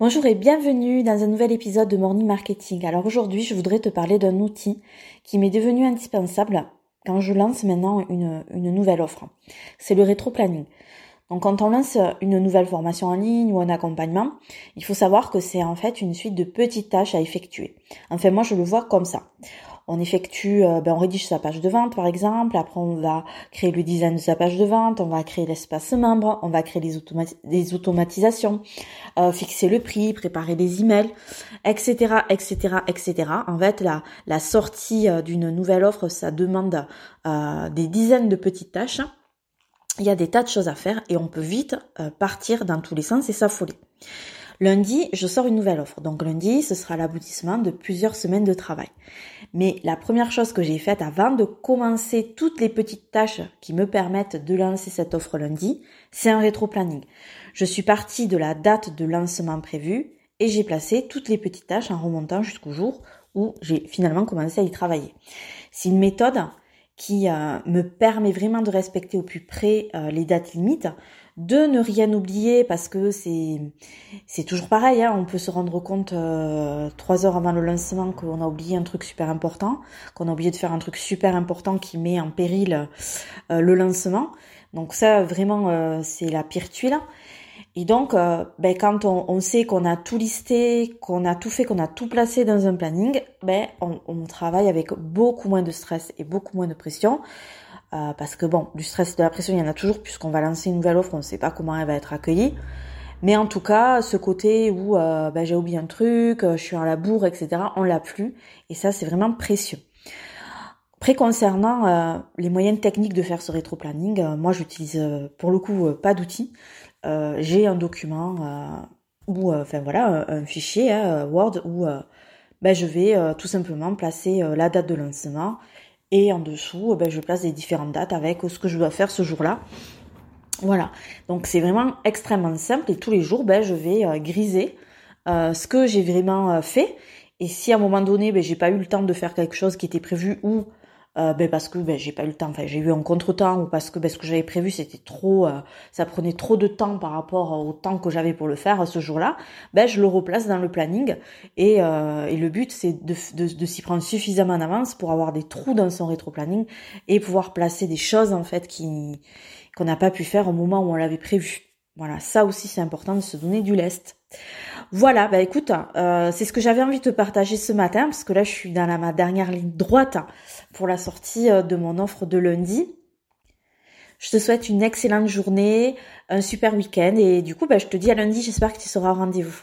Bonjour et bienvenue dans un nouvel épisode de Morning Marketing. Alors aujourd'hui, je voudrais te parler d'un outil qui m'est devenu indispensable quand je lance maintenant une, nouvelle offre. C'est le rétro-planning. Donc quand on lance une nouvelle formation en ligne ou un accompagnement, il faut savoir que c'est en fait une suite de petites tâches à effectuer. Enfin moi je le vois comme ça on effectue, euh, ben on rédige sa page de vente par exemple, après on va créer le design de sa page de vente, on va créer l'espace membre, on va créer les, automatisations, euh, fixer le prix, préparer les emails, etc., etc., etc. En fait, la, la sortie euh, d'une nouvelle offre, ça demande des dizaines de petites tâches. Il y a des tas de choses à faire et on peut vite partir dans tous les sens et s'affoler. Lundi, je sors une nouvelle offre. Donc lundi, ce sera l'aboutissement de plusieurs semaines de travail. Mais la première chose que j'ai faite avant de commencer toutes les petites tâches qui me permettent de lancer cette offre lundi, c'est un rétro-planning. Je suis partie de la date de lancement prévue et j'ai placé toutes les petites tâches en remontant jusqu'au jour où j'ai finalement commencé à y travailler. C'est une méthode qui euh, me permet vraiment de respecter au plus près euh, les dates limites de ne rien oublier parce que c'est c'est toujours pareil. Hein. on peut se rendre compte euh, trois heures avant le lancement qu'on a oublié un truc super important, qu'on a oublié de faire un truc super important qui met en péril euh, le lancement. Donc ça vraiment euh, c'est la pire tuile. Et donc, ben, quand on, sait qu'on a tout listé, qu'on a tout fait, qu'on a tout placé dans un planning, ben, on, on travaille avec beaucoup moins de stress et beaucoup moins de pression. Euh, parce que bon, du stress et de la pression, il y en a toujours puisqu'on va lancer une nouvelle offre, on ne sait pas comment elle va être accueillie. Mais en tout cas, ce côté où euh, ben, j'ai oublié un truc, euh, je suis à la bourre, etc., on l'a plus. Et ça, c'est vraiment précieux. Après, concernant les moyens techniques de faire ce rétro-planning, moi, j'utilise pour le coup pas d'outils. J'ai un document ou, enfin voilà, un, fichier hein, Word où ben, je vais tout simplement placer la date de lancement et en dessous, ben, je place des différentes dates avec ce que je dois faire ce jour-là. Voilà, donc c'est vraiment extrêmement simple et tous les jours, ben, je vais euh, griser euh, ce que j'ai vraiment euh, fait. Et si à un moment donné, ben, j'ai pas eu le temps de faire quelque chose qui était prévu ou euh, ben parce que ben, j'ai pas eu le temps, enfin j'ai eu un contretemps ou parce que ben, ce que j'avais prévu c'était trop, euh, ça prenait trop de temps par rapport au temps que j'avais pour le faire ce jour-là, ben je le replace dans le planning et, euh, et le but c'est de, de, de s'y prendre suffisamment en avance pour avoir des trous dans son rétro-planning et pouvoir placer des choses en fait qui qu'on n'a pas pu faire au moment où on l'avait prévu. Voilà, ça aussi c'est important de se donner du lest. Voilà, bah écoute, euh, c'est ce que j'avais envie de te partager ce matin, parce que là je suis dans la, ma dernière ligne droite pour la sortie euh, de mon offre de lundi. Je te souhaite une excellente journée, un super week-end, et du coup bah, je te dis à lundi, j'espère que tu seras au rendez-vous.